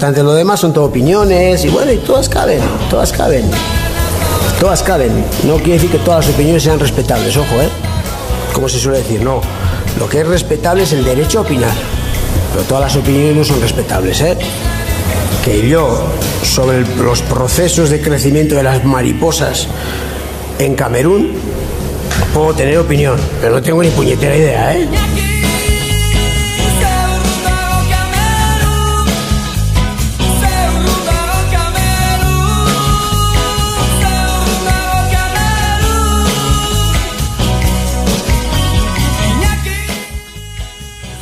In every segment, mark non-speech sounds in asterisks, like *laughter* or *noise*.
Lo demás son todo opiniones y bueno, y todas caben, todas caben. Todas caben. No quiere decir que todas las opiniones sean respetables, ojo, ¿eh? Como se suele decir, no. Lo que es respetable es el derecho a opinar. Pero todas las opiniones no son respetables, ¿eh? Que yo, sobre los procesos de crecimiento de las mariposas en Camerún, puedo tener opinión, pero no tengo ni puñetera idea, ¿eh?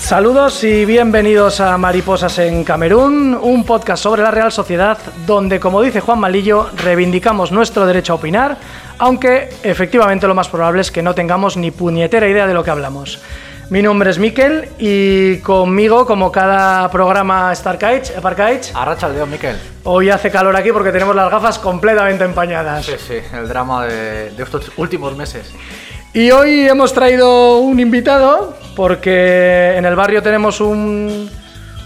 Saludos y bienvenidos a Mariposas en Camerún, un podcast sobre la Real Sociedad donde, como dice Juan Malillo, reivindicamos nuestro derecho a opinar, aunque efectivamente lo más probable es que no tengamos ni puñetera idea de lo que hablamos. Mi nombre es Miquel y conmigo, como cada programa Starkite, Eparkite, Arracha el dedo, Miquel. hoy hace calor aquí porque tenemos las gafas completamente empañadas. Sí, sí, el drama de, de estos últimos meses. Y hoy hemos traído un invitado porque en el barrio tenemos un,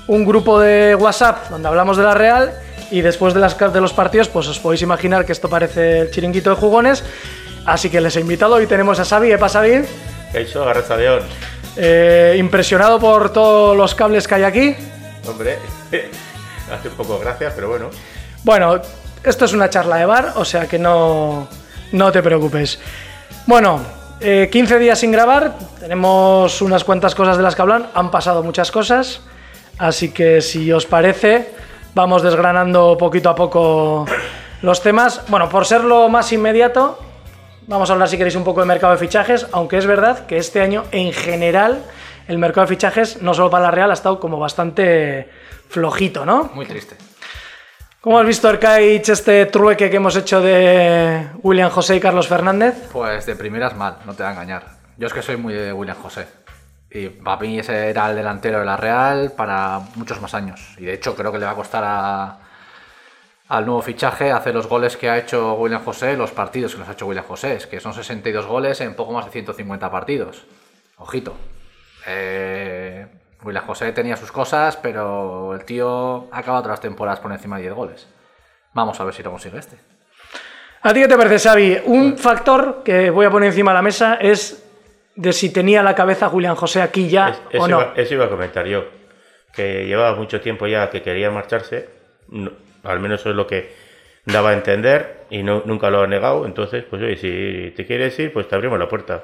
un grupo de WhatsApp donde hablamos de la Real y después de, las, de los partidos pues os podéis imaginar que esto parece el chiringuito de jugones. Así que les he invitado y tenemos a Xavi, ¿eh, Xavi? ¿Qué ha hecho? León. Eh, impresionado por todos los cables que hay aquí. Hombre, *laughs* hace un poco gracias, pero bueno. Bueno, esto es una charla de bar, o sea que no, no te preocupes. Bueno, eh, 15 días sin grabar, tenemos unas cuantas cosas de las que hablan, han pasado muchas cosas, así que si os parece, vamos desgranando poquito a poco los temas. Bueno, por ser lo más inmediato, vamos a hablar si queréis un poco de mercado de fichajes, aunque es verdad que este año en general el mercado de fichajes, no solo para la Real, ha estado como bastante flojito, ¿no? Muy triste. ¿Cómo has visto, Arcaich, este trueque que hemos hecho de William José y Carlos Fernández? Pues de primeras mal, no te va a engañar. Yo es que soy muy de William José. Y para mí ese era el delantero de la Real para muchos más años. Y de hecho creo que le va a costar al nuevo fichaje hacer los goles que ha hecho William José, los partidos que los ha hecho William José. Es que son 62 goles en poco más de 150 partidos. Ojito. Eh, William José tenía sus cosas, pero el tío ha acabado otras temporadas por encima de 10 goles. Vamos a ver si lo consigue este. ¿A ti qué te parece, Xavi? Un factor que voy a poner encima de la mesa es de si tenía la cabeza Julián José aquí ya Es- o eso, no. iba, eso iba a comentar yo. Que llevaba mucho tiempo ya que quería marcharse. no- al menos eso es lo que daba a entender y no, nunca lo ha negado. Entonces, pues oye, si te quieres ir, pues te abrimos la puerta.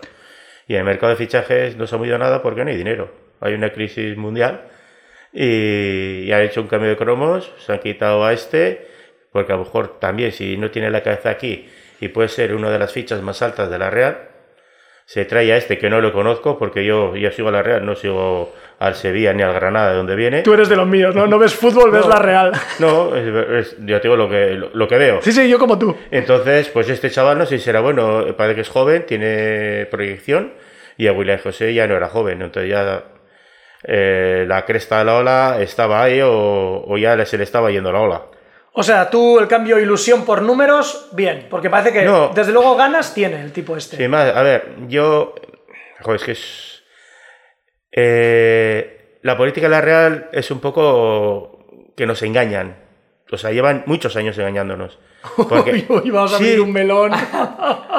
Y en el mercado de fichajes no se ha movido nada porque no hay dinero. Hay una crisis mundial y, y han hecho un cambio de cromos, se han quitado a este, porque a lo mejor también si no tiene la cabeza aquí y puede ser una de las fichas más altas de la Real, se trae a este que no lo conozco porque yo, yo sigo a la Real, no sigo al Sevilla ni al Granada de donde viene. Tú eres de los míos, ¿no? No ves fútbol, ves No. la Real. No, es, es- yo te digo lo que, lo, lo que veo. Sí, sí, yo como tú. Entonces, pues este chaval no sé si será bueno, parece que es joven, tiene proyección y a William José ya no era joven, entonces ya eh, la cresta de la ola estaba ahí o, o ya se le estaba yendo la ola. O sea, tú el cambio ilusión por números, bien, porque parece que No. desde luego ganas tiene el tipo este. Más, a ver, yo. Joder, es que es. eh, la política de la Real es un poco que nos engañan. O sea, llevan muchos años engañándonos. Porque, *laughs* Uy, uy, vamos a abrir un melón. *laughs*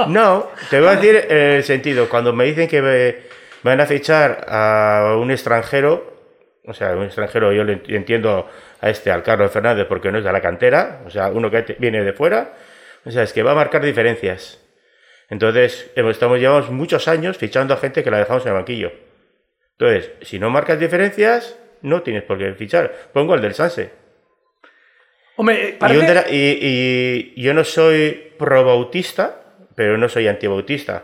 No, te voy a decir *laughs* el sentido. Cuando me dicen que me van a fichar a un extranjero, o sea, un extranjero, yo le ent- entiendo a este, al Carlos Fernández, porque no es de la cantera, o sea, uno que viene de fuera, o sea, es que va a marcar diferencias. Entonces, estamos, llevamos muchos años fichando a gente que la dejamos en el banquillo. Entonces, si no marcas diferencias, no tienes por qué fichar. Pongo el del Sanse. Hombre, Y, parece... y- y yo no soy pro bautista, pero no soy antibautista.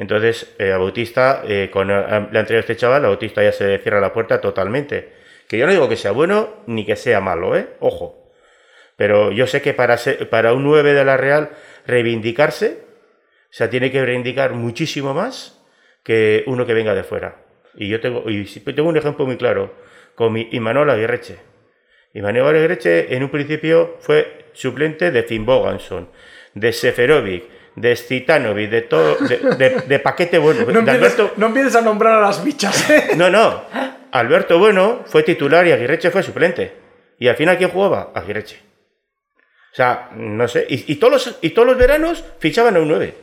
Entonces, eh, a Bautista, eh, con eh, le han traído a este chaval, a Bautista ya se cierra la puerta totalmente. Que yo no digo que sea bueno ni que sea malo, ¿eh? Ojo. Pero yo sé que para, ser- para un 9 de la Real reivindicarse, o sea, tiene que reivindicar muchísimo más que uno que venga de fuera. Y yo tengo, y tengo un ejemplo muy claro, con Imanol Aguirreche. Imanol Aguirreche en un principio fue suplente de Finn Boganson, de Seferovic, de Stitanovic, de todo, de, de- de paquete bueno. *laughs* No de empieces, Alberto- no empieces a nombrar a las bichas, ¿eh? *laughs* no, no. Alberto Bueno fue titular y Aguirreche fue suplente. Y al final, ¿quién jugaba? Aguirreche. O sea, no sé. Y, y todos, los, y todos los veranos fichaban a un 9.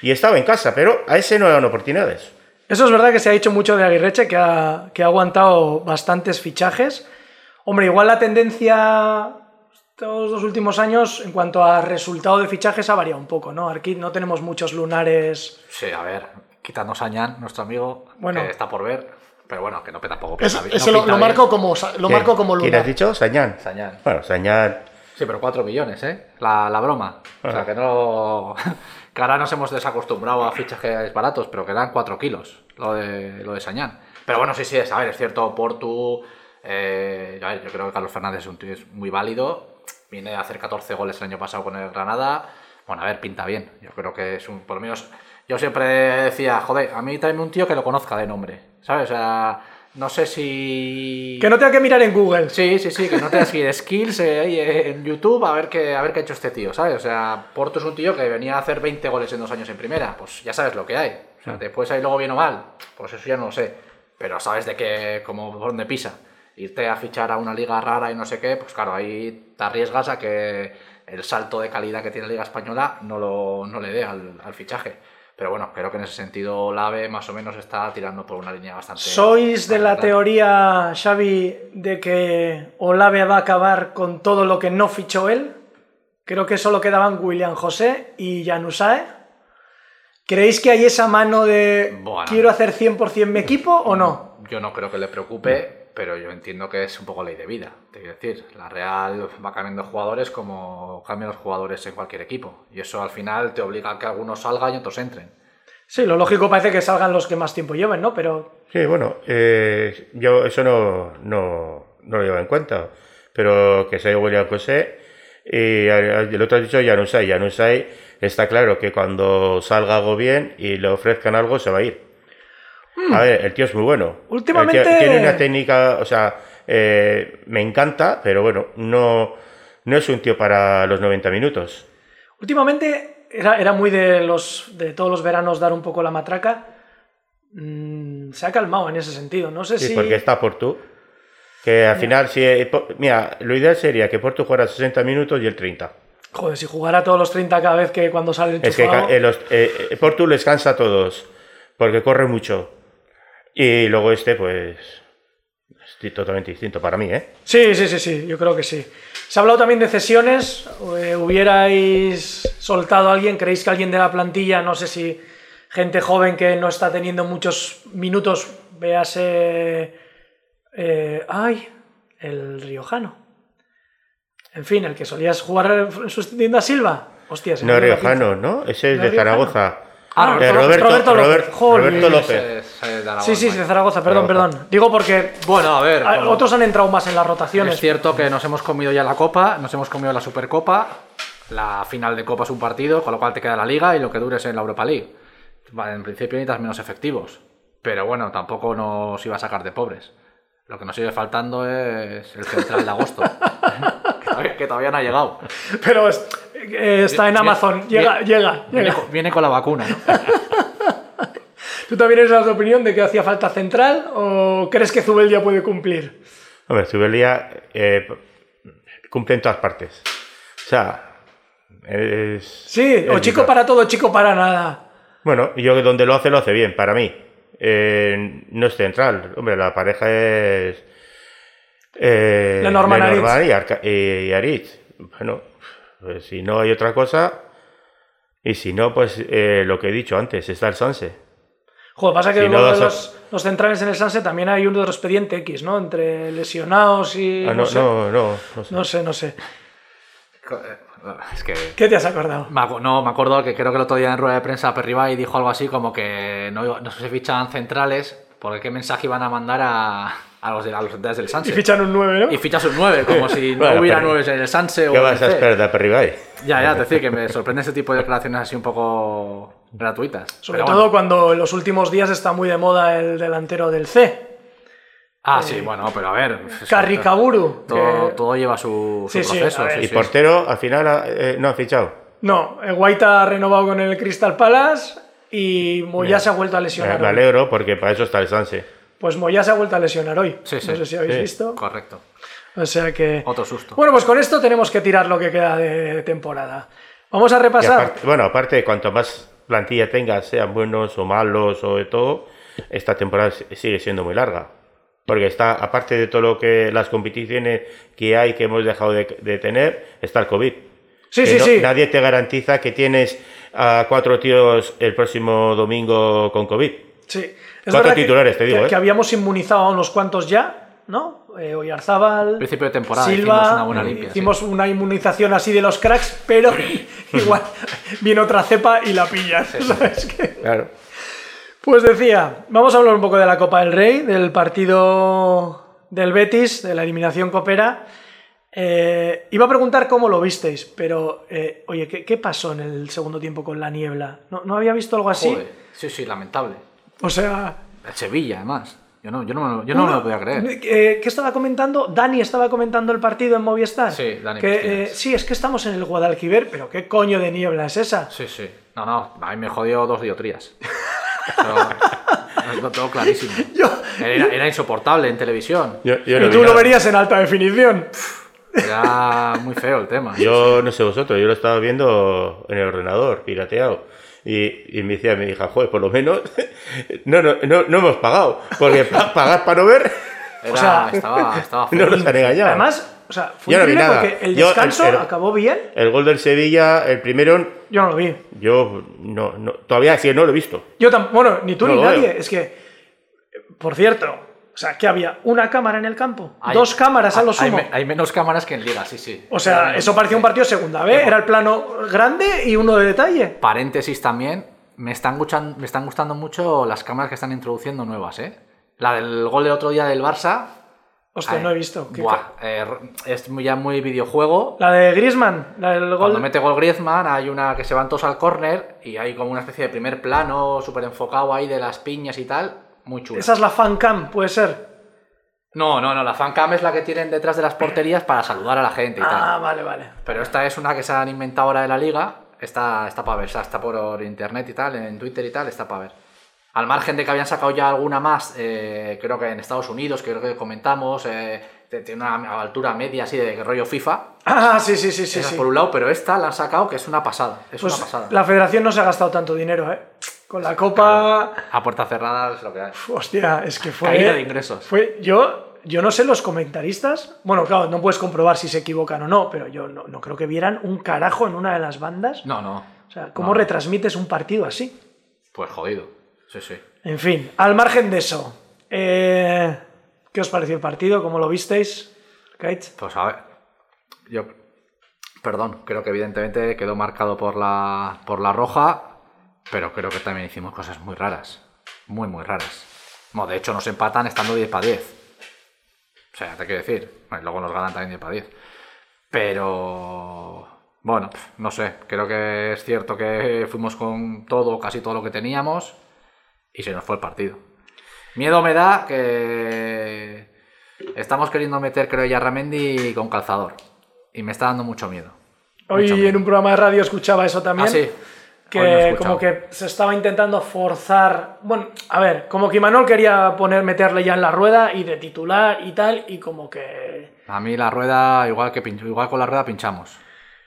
Y estaba en casa, pero a ese no le dan oportunidades. Eso es verdad que se ha dicho mucho de Aguirreche, que ha, que ha aguantado bastantes fichajes. Hombre, igual la tendencia estos dos últimos años en cuanto a resultado de fichajes ha variado un poco, ¿no? Aquí no tenemos muchos lunares. Sí, a ver, quitando Sañán, nuestro amigo, Bueno. que está por ver, pero bueno, que no tampoco Eso, bien, eso no lo, lo marco como, lo ¿Quién? marco como ¿Quién lunar. has dicho? Sañán. Sañán. Bueno, Sañán. Sí, pero 4 millones, ¿eh? La, la broma. O sea, Ajá. que no... *laughs* que ahora nos hemos desacostumbrado a fichajes baratos, pero que dan 4 kilos, lo de, lo de Sañán. Pero bueno, sí, sí, es, a ver, es cierto, Portu... eh, a ver, yo creo que Carlos Fernández es un tío es muy válido. Viene a hacer 14 goles el año pasado con el Granada. Bueno, a ver, pinta bien. Yo creo que es un... Por lo menos... Yo siempre decía, joder, a mí tráeme un tío que lo conozca de nombre, ¿sabes? O sea, no sé si... Que no tenga que mirar en Google. Sí, sí, sí, que no tengas que ir skills eh, en YouTube a ver, qué, a ver qué ha hecho este tío, ¿sabes? O sea, Porto es un tío que venía a hacer 20 goles en dos años en primera, pues ya sabes lo que hay. O sea, después ahí luego bien o mal, pues eso ya no lo sé. Pero sabes de qué, como por dónde pisa. Irte a fichar a una liga rara y no sé qué, pues claro, ahí te arriesgas a que el salto de calidad que tiene la liga española no, lo, no le dé al, al fichaje. Pero bueno, creo que en ese sentido Lave más o menos está tirando por una línea bastante... ¿Sois de la teoría, Xavi, de que Olave va a acabar con todo lo que no fichó él? Creo que solo quedaban William José y Janusae. ¿Creéis que hay esa mano de Bueno. quiero hacer 100% mi equipo o no? Yo no creo que le preocupe, pero yo entiendo que es un poco ley de vida. Te quiero decir, la Real va cambiando jugadores como cambian los jugadores en cualquier equipo. Y eso al final te obliga a que algunos salgan y otros entren. Sí, lo lógico parece que salgan los que más tiempo lleven, ¿no? Pero Sí, bueno, eh, yo eso no, no, no lo llevo en cuenta. Pero que sea William José y el otro ha dicho Janusay. Janusay está claro que cuando salga algo bien y le ofrezcan algo se va a ir. A ver, el tío es muy bueno. Últimamente- El tío tiene una técnica, o sea, eh, me encanta, pero bueno, no, no es un tío para los 90 minutos. últimamente era, era muy de, los, de todos los veranos dar un poco la matraca. Mm, se ha calmado en ese sentido. No sé Sí, si... porque está Portu. Que al final, si, eh, mira, lo ideal sería que Portu jugara 60 minutos y el 30. Joder, si jugara todos los 30 cada vez que cuando sale Es que eh, los, eh, eh, Portu les cansa a todos, porque corre mucho. Y luego este, pues, es totalmente distinto para mí, ¿eh? Sí, sí, sí, sí, yo creo que sí. Se ha hablado también de cesiones. eh, ¿Hubierais soltado a alguien? ¿Creéis que alguien de la plantilla, no sé si gente joven que no está teniendo muchos minutos, véase. eh, ay, el Riojano. En fin, el que solías jugar sustituyendo a Silva. Hostia, No Riojano, ¿no? Ese es No de Riojano. Zaragoza. Ah, Eh, Ro- Roberto, Roberto López. Roberto López. Aragón, Sí, sí, de Zaragoza, perdón, Zaragoza. perdón. Digo porque Bueno, a ver. otros han entrado más en las rotaciones. Es cierto que nos hemos comido ya la Copa, nos hemos comido la Supercopa, la final de Copa es un partido, con lo cual te queda la Liga y lo que dures en la Europa League. En principio necesitas menos efectivos, pero bueno, tampoco nos iba a sacar de pobres. Lo que nos sigue faltando es el central de agosto, *laughs* que, todavía, que todavía no ha llegado. Pero es- está en Amazon. Llega, viene- llega, Viene, llega. con- viene con la vacuna, ¿no? *laughs* ¿Tú también eres de la opinión de que hacía falta central o crees que Zubeldia puede cumplir? Hombre, Zubelia eh, cumple en todas partes. O sea, es... Sí, o chico para todo, chico para nada. Bueno, yo donde lo hace, lo hace bien, para mí. Eh, no es central. Hombre, la pareja es. Eh, Lenormand Lenormand y, Arca- y Aritz. Bueno, pues si no hay otra cosa. Y si no, pues eh, lo que he dicho antes, está el Sanse. Joder, pasa que Si no a- los, los centrales en el Sanse también hay un otro expediente X, ¿no? Entre lesionados y. Ah, no, no, sé. no, no, no sé. no sé, no sé. Es que... ¿Qué te has acordado? Me acu- no, me acuerdo que creo que el otro día en rueda de prensa Perribay dijo algo así como que no, se fichaban centrales porque qué mensaje iban a mandar a, a los, de, a los centrales del Y Sanse. fichan un 9, ¿no? Y fichas un 9, como *laughs* si no Bueno, hubiera pero- 9 en el Sanse o ¿Qué en vas a esperar de Perribay? Ya, ya, te decir que me sorprende ese tipo de declaraciones así un poco gratuitas. Sobre Pero todo bueno. cuando en los últimos días está muy de moda el delantero del C, Ah, sí, bueno, pero a ver. Carricaburu. Todo, que- todo lleva su, su Sí, proceso. a ver. sí, Y sí. portero, al final, eh, no ha fichado. No, eh, Guaita ha renovado con el Crystal Palace y Moya se ha vuelto a lesionar. Me hoy. alegro porque para eso está el Sanse. Pues Moya se ha vuelto a lesionar hoy. Sí, sí, no sé si habéis sí. visto. Correcto. O sea que. Otro susto. Bueno, pues con esto tenemos que tirar lo que queda de temporada. Vamos a repasar. aparte- bueno, aparte, cuanto más plantilla tengas, sean buenos o malos o de todo, esta temporada si- sigue siendo muy larga. Porque está, aparte de todo lo que las competiciones que hay que hemos dejado de, de tener, está el COVID. Sí, Que sí, no- sí. Nadie te garantiza que tienes a cuatro tíos el próximo domingo con COVID. Sí. Es Cuatro verdad que- titulares, te digo, que, ¿eh? que habíamos inmunizado a unos cuantos ya, ¿no? Eh, Oyarzábal, Principio de temporada Silva, hicimos una buena limpia, hicimos una inmunización así de los cracks, pero *laughs* igual viene otra cepa y la pillan. *laughs* ¿sabes qué? Claro. Pues decía, vamos a hablar un poco de la Copa del Rey, del partido del Betis, de la eliminación copera. Eh, iba a preguntar cómo lo visteis, pero eh, oye, ¿qué, qué pasó en el segundo tiempo con la niebla? ¿No, no había visto algo así? Joder, sí, sí, lamentable. O sea, El Sevilla, además. Yo no, yo no, me lo- yo no me lo podía creer. eh, ¿Qué estaba comentando? Dani estaba comentando el partido en Movistar. Sí, Dani Que, eh, sí, es que estamos en el Guadalquivir, pero ¿qué coño de niebla es esa? Sí, sí. No, no, a mí me jodió dos diotrías. Pero, lo tengo clarísimo. *laughs* Yo- Era, era insoportable en televisión. Yo, yo y tú lo verías en alta definición. Era muy feo el tema. Yo no sé vosotros, yo lo estaba viendo en el ordenador, pirateado. Y, y me decía mi hija, joder, por lo menos *laughs* no, no, no, no hemos pagado. Porque pa- pagar para no ver, Era- o sea, estaba, estaba *laughs* no nos han engañado. Además, o sea, fue Yo no porque el Yo, el- descanso el- acabó bien. el gol del Sevilla, el primero, Yo no lo vi. yo no, no, todavía sí, no lo he visto. Yo tampoco, bueno, ni tú No ni nadie. veo. Es que, por cierto, o sea, que había una cámara en el campo, Hay- dos cámaras a lo sumo. Hay, menos cámaras que en Liga, sí, sí. O sea, eso parecía un partido segunda B, era el plano grande y uno de detalle. Paréntesis también, me están, gustan- me están gustando mucho las cámaras que están introduciendo nuevas, ¿eh? La del gol del otro día del Barça. Hostia, ay, no he visto. ¿Qué buah, eh, es ya muy videojuego. La de Griezmann, la del Cuando gol. mete gol Griezmann, hay una que se van todos al córner y hay como una especie de primer plano súper enfocado ahí de las piñas y tal. Muy chulo. Esa es la fan cam, puede ser. No, no, no, la fancam es la que tienen detrás de las porterías para saludar a la gente y Ah, tal. vale, vale. Pero esta es una que se han inventado ahora de la liga. Está, está para ver, o sea, está por internet y tal, en Twitter y tal, está para ver. Al margen de que habían sacado ya alguna más, eh, creo que en Estados Unidos, que creo que comentamos, eh, tiene una altura media así de rollo FIFA. *laughs* Ah, sí, sí, sí, sí. Esa sí. por un lado, pero esta la han sacado que es una pasada. Es Pues una pasada. la federación no se ha gastado tanto dinero, ¿eh? Con la copa. A puerta cerrada es lo que hay. Hostia, es que fue. Caída de ingresos. Fue. Yo, yo no sé los comentaristas. Bueno, claro, no puedes comprobar si se equivocan o no, pero yo no, no creo que vieran un carajo en una de las bandas. No, no. O sea, ¿cómo No. retransmites un partido así? Pues jodido. Sí, sí. En fin, al margen de eso. eh, ¿Qué os pareció el partido? ¿Cómo lo visteis? Kate? Pues a ver, yo, perdón, creo que evidentemente quedó marcado por la, por la roja, pero creo que también hicimos cosas muy raras, muy, muy raras. No, de hecho nos empatan estando 10 para 10. O sea, te quiero decir, bueno, luego nos ganan también 10 para 10. Pero, bueno, no sé, creo que es cierto que fuimos con todo, casi todo lo que teníamos, y se nos fue el partido. Miedo me da que estamos queriendo meter, creo, ya Ramendi con calzador. Y me está dando mucho miedo. Hoy Mucho en un programa de radio escuchaba eso también. Ah, sí. Que como que se estaba intentando forzar. Bueno, a ver, como que Imanol quería poner, meterle ya en la rueda y de titular y tal, y como que. A mí la rueda, igual que igual con la rueda pinchamos.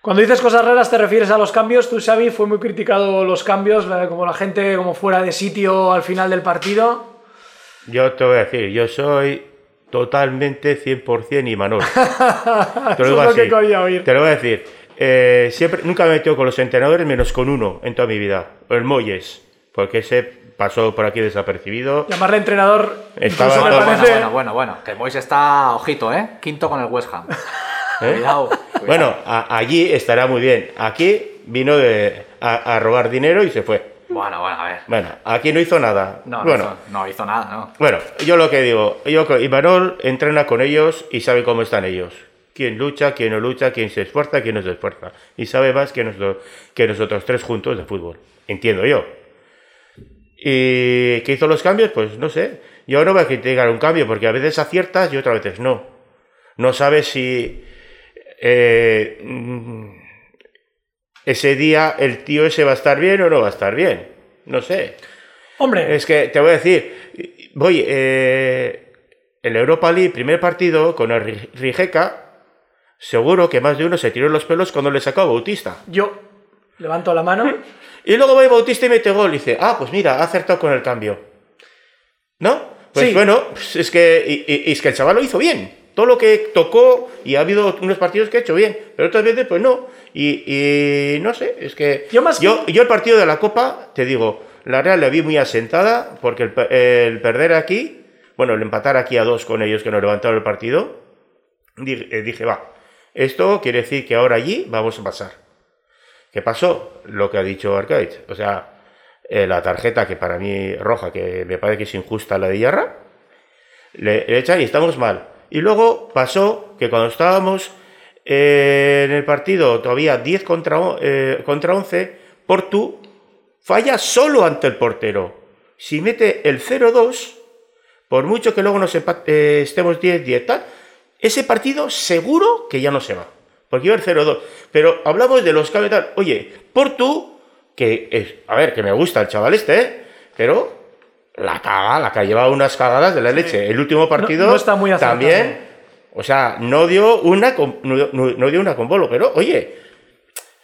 Cuando dices cosas raras te refieres a los cambios. Tú, Xavi, fue muy criticado los cambios, la- como la gente como fuera de sitio al final del partido. Yo te voy a decir, yo soy totalmente 100% Imanol. *laughs* Te Eso lo es digo lo que así. quería oír. Te lo voy a decir. Eh, siempre, nunca me he metido con los entrenadores menos con uno en toda mi vida. El Moyes. Porque ese pasó por aquí desapercibido. Llamarle entrenador Estaba todo- Bueno, parece... bueno, bueno, bueno. Que Mois está, ojito, ¿eh? Quinto con el West Ham. ¿Eh? Cuidado, cuidado. Bueno, a- allí estará muy bien. Aquí vino de, a, a robar dinero y se fue. Bueno, bueno, a ver. Bueno, aquí no hizo nada. No, no, bueno, hizo, no hizo nada, ¿no? bueno, yo lo que digo, yo que Imanol entrena con ellos y sabe cómo están ellos. Quién lucha, quién no lucha, quién se esfuerza, quién no se esfuerza. Y sabe más que, nosotros- que nosotros tres juntos de fútbol. Entiendo yo. ¿Y qué hizo los cambios? Pues no sé. Yo no voy a criticar un cambio porque a veces aciertas y otras veces no. No sabes si eh, mm, ese día el tío ese va a estar bien o no va a estar bien. No sé. Hombre, Es que te voy a decir, voy, eh, en la Europa League, primer partido, con el Ri- Rijeka, seguro que más de uno se tiró los pelos cuando le sacó a Bautista. Yo levanto la mano. *laughs* Y luego va Bautista y mete gol y dice, ah, pues mira, ha acertado con el cambio. ¿No? Pues Sí. bueno, pues es que, y- y- y es que el chaval lo hizo bien. Todo lo que tocó y ha habido unos partidos que ha hecho bien, pero otras veces pues no. Y, y no sé, es que Yo más yo, que- yo el partido de la Copa, te digo, la Real la vi muy asentada porque el, pe- el perder aquí, bueno, el empatar aquí a dos con ellos que nos levantaron el partido, dije, eh, dije, va, esto quiere decir que ahora allí vamos a pasar. ¿Qué pasó? Lo que ha dicho Arcade. O sea, eh, la tarjeta que para mí roja, que me parece que es injusta la de Yarra, le, echan y estamos mal. Y luego pasó que cuando estábamos eh, en el partido todavía 10 contra, eh, contra 11, Portu falla solo ante el portero. Si mete el 0-2, por mucho que luego nos empa- eh, estemos 10-10 tal, ese partido seguro que ya no se va. Porque iba el 0-2. Pero hablamos de los cambios tal. Oye, Portu, que es, a ver, que me gusta el chaval este, ¿eh? pero la caga, la que ha llevado unas cagadas de la leche. El último partido no está muy acertado. también, o sea, no dio una con, no, dio una con bolo, pero oye,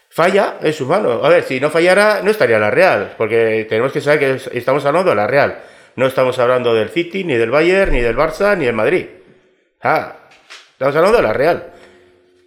falla, es humano. A ver, si no fallara, no estaría la Real, porque tenemos que saber que es- estamos hablando de la Real. No estamos hablando del City, ni del Bayern, ni del Barça, ni del Madrid. Ah, estamos hablando de la Real.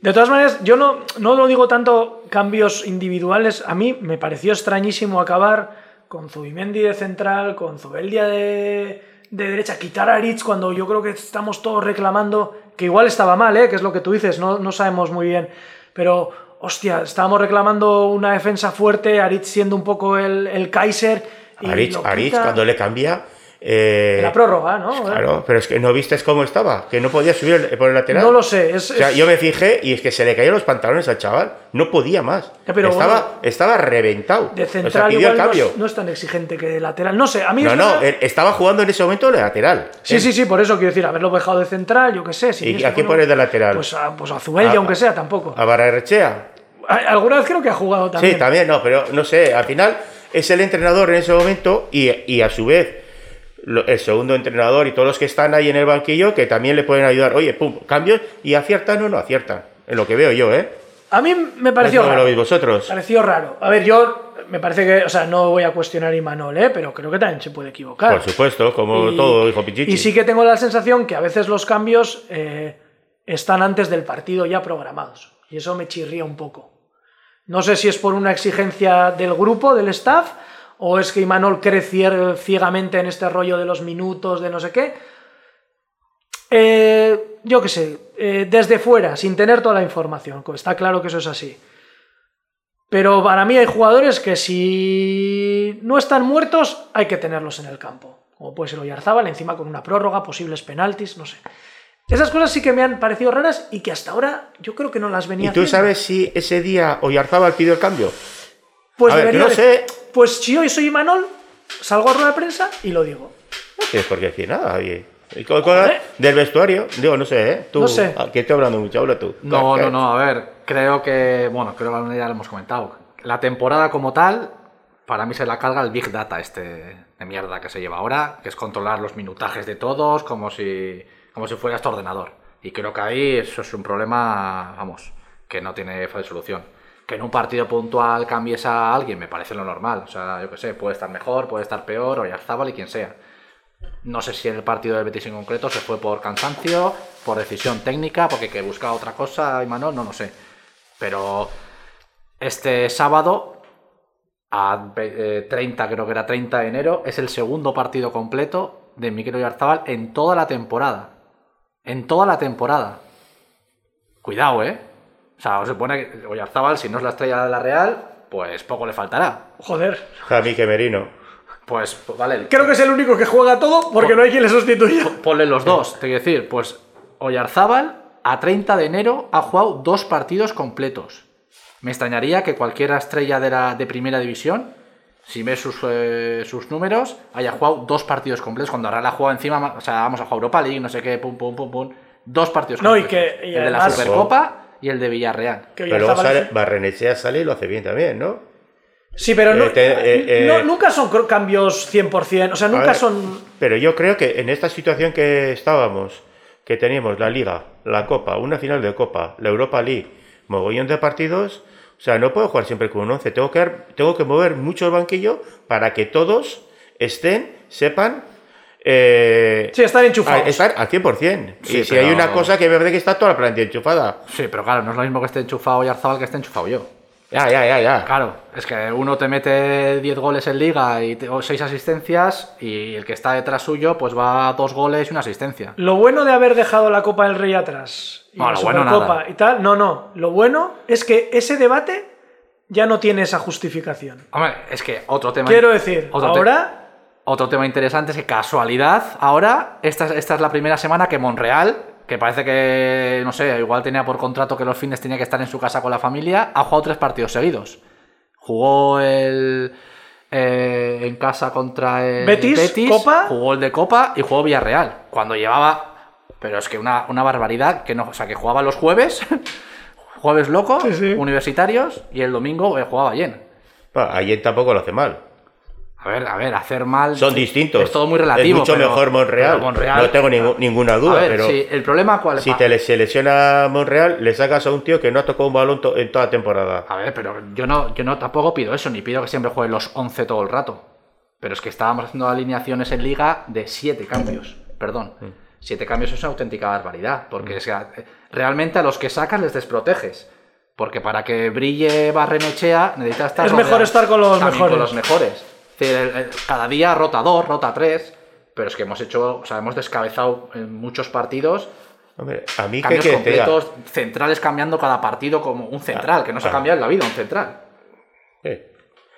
De todas maneras, yo no, no lo digo tanto cambios individuales. A mí me pareció extrañísimo acabar con Zubimendi de central, con Zubeldia de, de derecha, quitar a Aritz cuando yo creo que estamos todos reclamando, que igual estaba mal, ¿eh? que es lo que tú dices, no, no sabemos muy bien. Pero, hostia, estábamos reclamando una defensa fuerte, Aritz siendo un poco el, el Kaiser. Y Aritz, Aritz, cuando le cambia. Eh, la prórroga, ¿no? Claro, pero es que no vistes cómo estaba, que no podía subir por el lateral. No lo sé. Es, O sea, es- yo me fijé y es que se le caían los pantalones al chaval. No podía más. Pero estaba, bueno, estaba reventado. de o sea, central pidió igual el no es, no es tan exigente que de lateral. No sé, a mí No, no, estaba jugando en ese momento de lateral. Sí, sí, sí, por eso quiero decir, haberlo dejado de central, yo qué sé. Si ¿Y a quién pones de lateral? Pues a, pues a Zubeldia, A- aunque sea, tampoco. A Bararechea. A- Alguna vez creo que ha jugado también. Sí, también, no, pero no sé, al final es el entrenador en ese momento y, y a su vez el segundo entrenador y todos los que están ahí en el banquillo que también le pueden ayudar. Oye, pum, cambios y aciertan o no aciertan. En lo que veo yo, ¿eh? A mí me pareció ¿Cómo lo raro. veis vosotros? Pareció raro. A ver, yo me parece que, o sea, no voy a cuestionar a Imanol, ¿eh? pero creo que también se puede equivocar. Por supuesto, como Y- todo, hijo Pichichi. Y sí que tengo la sensación que a veces los cambios eh, están antes del partido ya programados. Y eso me chirría un poco. No sé si es por una exigencia del grupo, del staff, o es que Imanol cree ciegamente en este rollo de los minutos, de no sé qué. Eh, yo qué sé, eh, desde fuera, sin tener toda la información, está claro que eso es así. Pero para mí hay jugadores que si no están muertos, hay que tenerlos en el campo. Como puede ser Oyarzábal, encima con una prórroga, posibles penaltis, no sé. Esas cosas sí que me han parecido raras y que hasta ahora yo creo que no las venía ¿Y tú haciendo. sabes si ese día Oyarzábal pidió el cambio? Pues A ver, debería no de- sé. Pues si hoy soy Imanol, salgo a rueda de prensa y lo digo. No tienes por qué decir nada, oye. Del vestuario, digo, no sé, ¿eh? Tú, No sé. ah, que estoy hablando mucho, habla tú. No, ¿Qué? no, no, a ver, creo que, bueno, creo que ya lo hemos comentado. La temporada como tal, para mí se la carga el Big Data este de mierda que se lleva ahora, que es controlar los minutajes de todos como si, como si fuera este ordenador. Y creo que ahí eso es un problema, vamos, que no tiene fácil solución. Que en un partido puntual cambies a alguien me parece lo normal. O sea, yo qué sé, puede estar mejor, puede estar peor, o Yarzábal y quien sea. No sé si en el partido del Betis en concreto se fue por cansancio, por decisión técnica, porque que buscaba otra cosa, Imanol, no lo sé. Pero este sábado, a ve- eh, 30, creo que era 30 de enero, es el segundo partido completo de Mikel Oyarzabal en toda la temporada. En toda la temporada. Cuidado, ¿eh? O sea, se supone que Oyarzabal, si no es la estrella de la Real, pues poco le faltará. Joder. Javi que Merino. Pues, pues vale, Creo que es el único que juega todo porque no hay quien le sustituya. Ponle los dos, te quiero decir, pues Oyarzábal a 30 de enero ha jugado dos partidos completos. Me extrañaría que cualquier estrella de, la, de primera división, si ves sus, eh, sus números, haya jugado dos partidos completos. Cuando Real ha jugado encima, o sea, vamos a jugar Europa League, no sé qué, pum, pum, pum, pum. Dos partidos No, y completos. que- y el de la Supercopa y el de Villarreal. Que Pero luego sale, Barrenechea sale y lo hace bien también, ¿no? Sí, pero no, Eh, te- eh, eh, no- nunca son cambios 100%. O sea, nunca ver, son. Pero yo creo que en esta situación que estábamos, que teníamos la Liga, la Copa, una final de Copa, la Europa League, mogollón de partidos, o sea, no puedo jugar siempre con un 11. Tengo que, tengo que mover mucho el banquillo para que todos estén, sepan. Eh, Sí, están enchufados. a- estar al 100%. Sí, y si pero- hay una cosa que me parece que está toda la plantilla enchufada. Sí, pero claro, no es lo mismo que esté enchufado Yarzabal que esté enchufado yo. Ya, ya, ya, ya. Claro, es que uno te mete 10 goles en liga y 6 asistencias y el que está detrás suyo pues va a 2 goles y una asistencia. Lo bueno de haber dejado la Copa del Rey atrás y No, la lo bueno Supercopa nada. y tal, no, no. Lo bueno es que ese debate ya no tiene esa justificación. Hombre, es que otro tema... Quiero decir, otro te- ahora Otro tema interesante es que casualidad, ahora, esta, es- esta es la primera semana que Monreal, que parece que, no sé, igual tenía por contrato que los fines tenía que estar en su casa con la familia, ha jugado tres partidos seguidos. Jugó el... eh, en casa contra el Betis, Copa. jugó el de Copa y jugó Villarreal. Cuando llevaba... Pero es que una, una barbaridad, que no, o sea, que jugaba los jueves, *laughs* jueves loco, Sí, sí. universitarios, y el domingo eh, jugaba bien. Ayer tampoco lo hace mal. A ver, a ver, hacer mal. Son distintos. Es todo muy relativo. Es mucho pero- mejor Monreal. Monreal- No tengo ningú- ninguna duda. A ver, pero sí, el problema cuál es. si te le- se lesiona Monreal, le sacas a un tío que no ha tocado un balón to- en toda temporada. A ver, pero yo no, yo no tampoco pido eso, ni pido que siempre juegue los 11 todo el rato. Pero es que estábamos haciendo alineaciones en liga de 7 cambios. Perdón. Mm. 7 cambios es una auténtica barbaridad. Porque es que, eh, realmente a los que sacas les desproteges. Porque para que brille Barrenechea necesitas estar. Es mejor estar con los mejores. Con los mejores. Decir, cada día rota dos, rota tres. Pero es que hemos hecho, o sea, hemos descabezado en muchos partidos Hombre, a mí cambios que completos, centrales cambiando cada partido como un central, que no se ha ah. cambiado en la vida un central. Sí.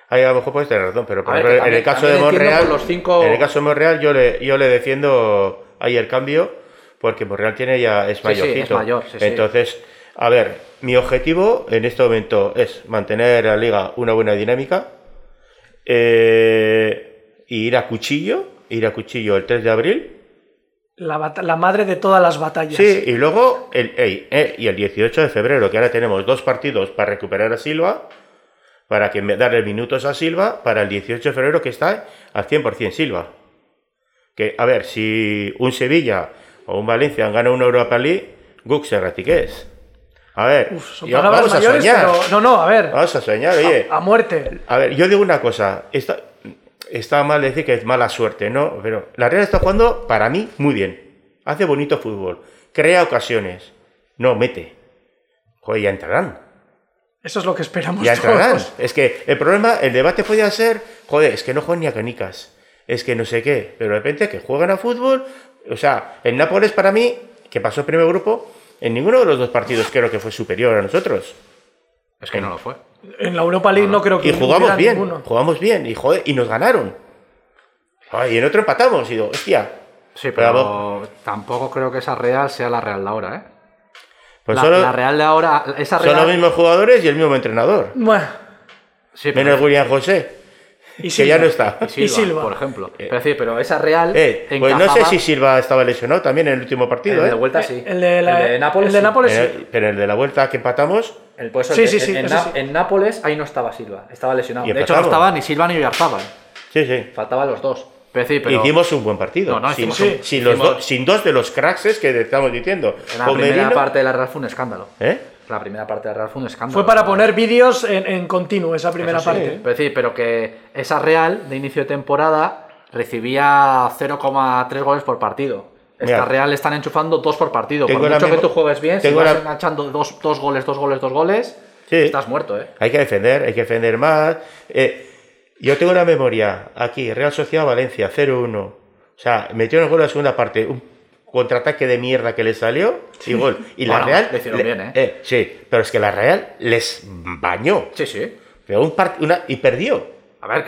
Ahí a lo mejor puedes tener razón, pero por ver, ejemplo, en el caso de Monreal, los cinco- en el caso de Monreal yo le, yo le defiendo ahí el cambio porque Monreal tiene ya es sí, mayorcito. es mayor, sí. Entonces, a ver, mi objetivo en este momento es mantener a la liga una buena dinámica, eh, ir a cuchillo, ir a cuchillo el 3 de abril. la, la madre de todas las batallas. Sí, y luego el, eh, y el 18 de febrero, que ahora tenemos dos partidos para recuperar a Silva, para que darle minutos a Silva, para el 18 de febrero que está al 100% Silva. Que, a ver, si un Sevilla o un Valencia han ganado una Europa League, Guk se. A ver, Uf, son yo- palabras vamos a soñar. pero no, no, a ver, Vamos a soñar, oye. a muerte. A ver, yo digo una cosa, está, está mal decir que es mala suerte, ¿no? Pero la Real está jugando, para mí, muy bien. Hace bonito fútbol, crea ocasiones, no mete. Joder, ya entrarán, Eso es lo que esperamos ya entrarán. todos. Es que el problema, el debate podía ser, joder, es que no juegan ni a canicas, es que no sé qué, pero de repente que juegan a fútbol, o sea, el Nápoles para mí, que pasó el primer grupo, en ninguno de los dos partidos creo que fue superior a nosotros. Es que no lo fue. En la Europa League no creo que Y jugamos bien, ninguno. jugamos bien, y, joder, y nos ganaron. Ay, y en otro empatamos, y digo, hostia. Sí, Pero pero tampoco creo que esa Real sea la Real de ahora, ¿eh? Pues la, solo- la Real de ahora, esa son Real... los mismos jugadores y el mismo entrenador. Bueno, Sí, pero- Menos William José, y que Silva. ya no está. y Silva, y Silva. por ejemplo. Pero, decir, pero esa Real Eh, pues no sé si Silva estaba lesionado también en el último El partido. de ¿eh? vuelta sí. El de la- Nápoles el de sí. Nápoles sí. el- pero el de la vuelta que empatamos, El- por eso Sí, el- sí, en, sí, en sí. Nápoles ahí no estaba Silva, estaba lesionado. Y De hecho no estaba ni Silva ni Oyarzabal, sí, sí. faltaban los dos. Pero, sí, pero Hicimos un buen partido. No, no, sin, un- sin los hicimos- sin dos de los cracks que estamos diciendo. en la Con primera Merino- parte de la Real fue un escándalo. ¿Eh? La primera parte de la Real fue un escándalo. Fue para poner vídeos en, en continuo esa primera sí, parte. Pero, sí, pero que esa Real de inicio de temporada recibía 0,3 goles por partido. Esta Mira. Real están enchufando dos por partido. Tengo por mucho que tú juegues bien, si tengo vas la- enganchando dos, dos goles, dos goles, dos goles, Sí. estás muerto, ¿eh? Hay que defender, hay que defender más. Eh, yo tengo una memoria aquí, Real Sociedad Valencia, 0-1. O sea, metió el gol en la segunda parte, un contraataque de mierda que le salió y gol. Y la Bueno, Real. le hicieron bien, ¿eh? Sí, pero es que la Real les bañó. Sí, sí. Pero un part- una, y perdió. A ver,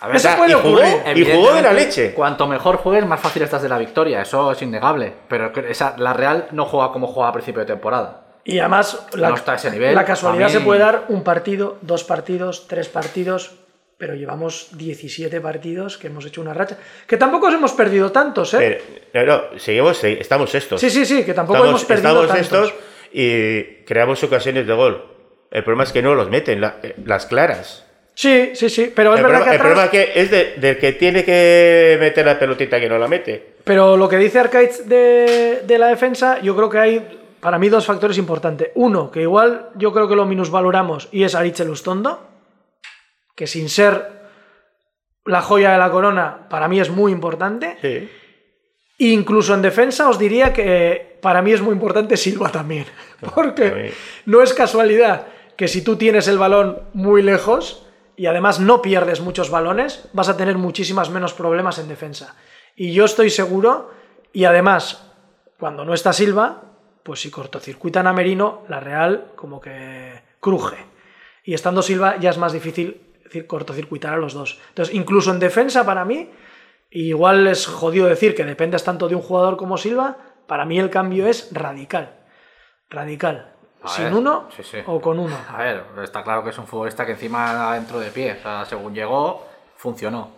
a ver, Eso puede y jugó, ocurrir. y jugó de la leche. Cuanto mejor juegues, más fácil estás de la victoria. Eso es innegable. Pero que esa, la Real no juega como juega a principio de temporada. Y además, la, No está a ese nivel, la casualidad mí- se puede dar un partido, dos partidos, tres partidos, pero llevamos 17 partidos que hemos hecho una racha. Que tampoco hemos perdido tantos, ¿eh? Pero, no, seguimos, segui- estamos estos. sí, sí, sí, que tampoco estamos, hemos perdido estamos tantos. estos y creamos ocasiones de gol. El problema es que no los meten, la- eh, las claras. Sí, sí, sí, pero es el verdad problema, que el problema es que es de- del que tiene que meter la pelotita que no la mete. Pero lo que dice Arcaiz de, de la defensa, yo creo que hay para mí dos factores importantes. Uno, que igual yo creo que lo minusvaloramos y es Aritz Lustondo, que sin ser la joya de la corona, para mí es muy importante. Sí. Incluso en defensa os diría que para mí es muy importante Silva también. a *laughs* mí- Porque no es casualidad que si tú tienes el balón muy lejos y además no pierdes muchos balones, vas a tener muchísimas menos problemas en defensa. Y yo estoy seguro, y además, cuando no está Silva, pues si cortocircuitan a Merino, la Real como que cruje. Y estando Silva ya es más difícil cortocircuitar a los dos. Entonces, incluso en defensa para mí, igual es jodido decir que dependes tanto de un jugador como Silva, para mí el cambio es radical. Radical. A Sin ver, uno sí, sí. o con uno. A ver, está claro que es un futbolista que encima dentro de pie. O sea, según llegó, funcionó.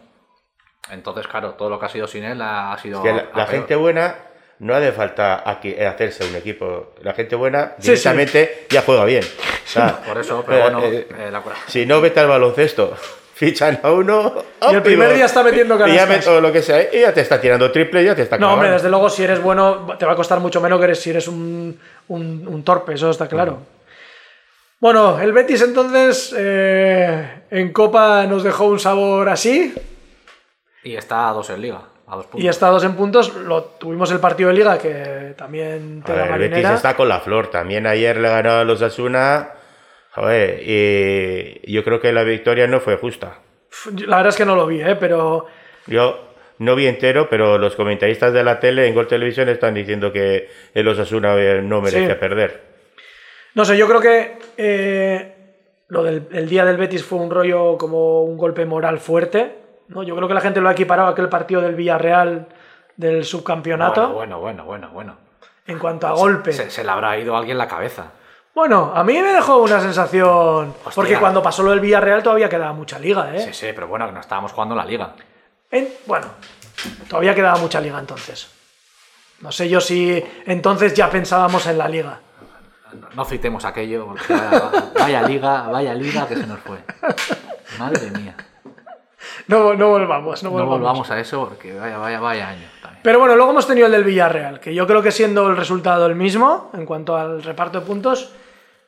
Entonces, claro, todo lo que ha sido sin él ha sido. Que la, gente buena no hace falta aquí hacerse un equipo. La gente buena Sí, directamente ya juega bien. O sea, Por eso, pero eh, bueno, eh, eh, la- si no vete al baloncesto, *laughs* fichan a uno. Y el primer día está metiendo y ya canastas. meto lo que sea, y ya te está tirando triple, ya te está No, hombre, desde luego si eres bueno te va a costar mucho menos que eres- si eres un, un- un torpe, eso está claro. Bueno, el Betis entonces eh, en Copa nos dejó un sabor así Y está a dos en liga, a dos puntos. y está a dos en puntos. Lo, tuvimos el partido de Liga que también A te ver, la el Betis marinera. está con la flor. También ayer le ganó a los Asuna. Joder, y yo creo que la victoria no fue justa. La verdad es que no lo vi, ¿eh? pero Yo no vi entero, pero los comentaristas de la tele en Gol Televisión están diciendo que el Osasuna eh, no merece Sí. perder. no sé, yo creo que eh, lo del el día del Betis fue un rollo como un golpe moral fuerte. ¿No? Yo creo que la gente lo ha equiparado a aquel partido del Villarreal del subcampeonato. Bueno, bueno, bueno, bueno. bueno. En cuanto a golpe. Se, se le habrá ido a alguien la cabeza. Bueno, a mí me dejó una sensación. Hostia. Porque cuando pasó lo del Villarreal todavía quedaba mucha liga, ¿eh? Sí, sí, pero bueno, que no estábamos jugando la liga. En- bueno, todavía quedaba mucha liga entonces. No sé yo si entonces ya pensábamos en la liga. No, no citemos aquello, porque vaya, vaya liga, vaya liga que se nos fue. Madre mía. No, no volvamos, no No volvamos. volvamos a eso porque vaya, vaya, vaya año también. Pero bueno, luego hemos tenido el del Villarreal, que yo creo que siendo el resultado el mismo en cuanto al reparto de puntos,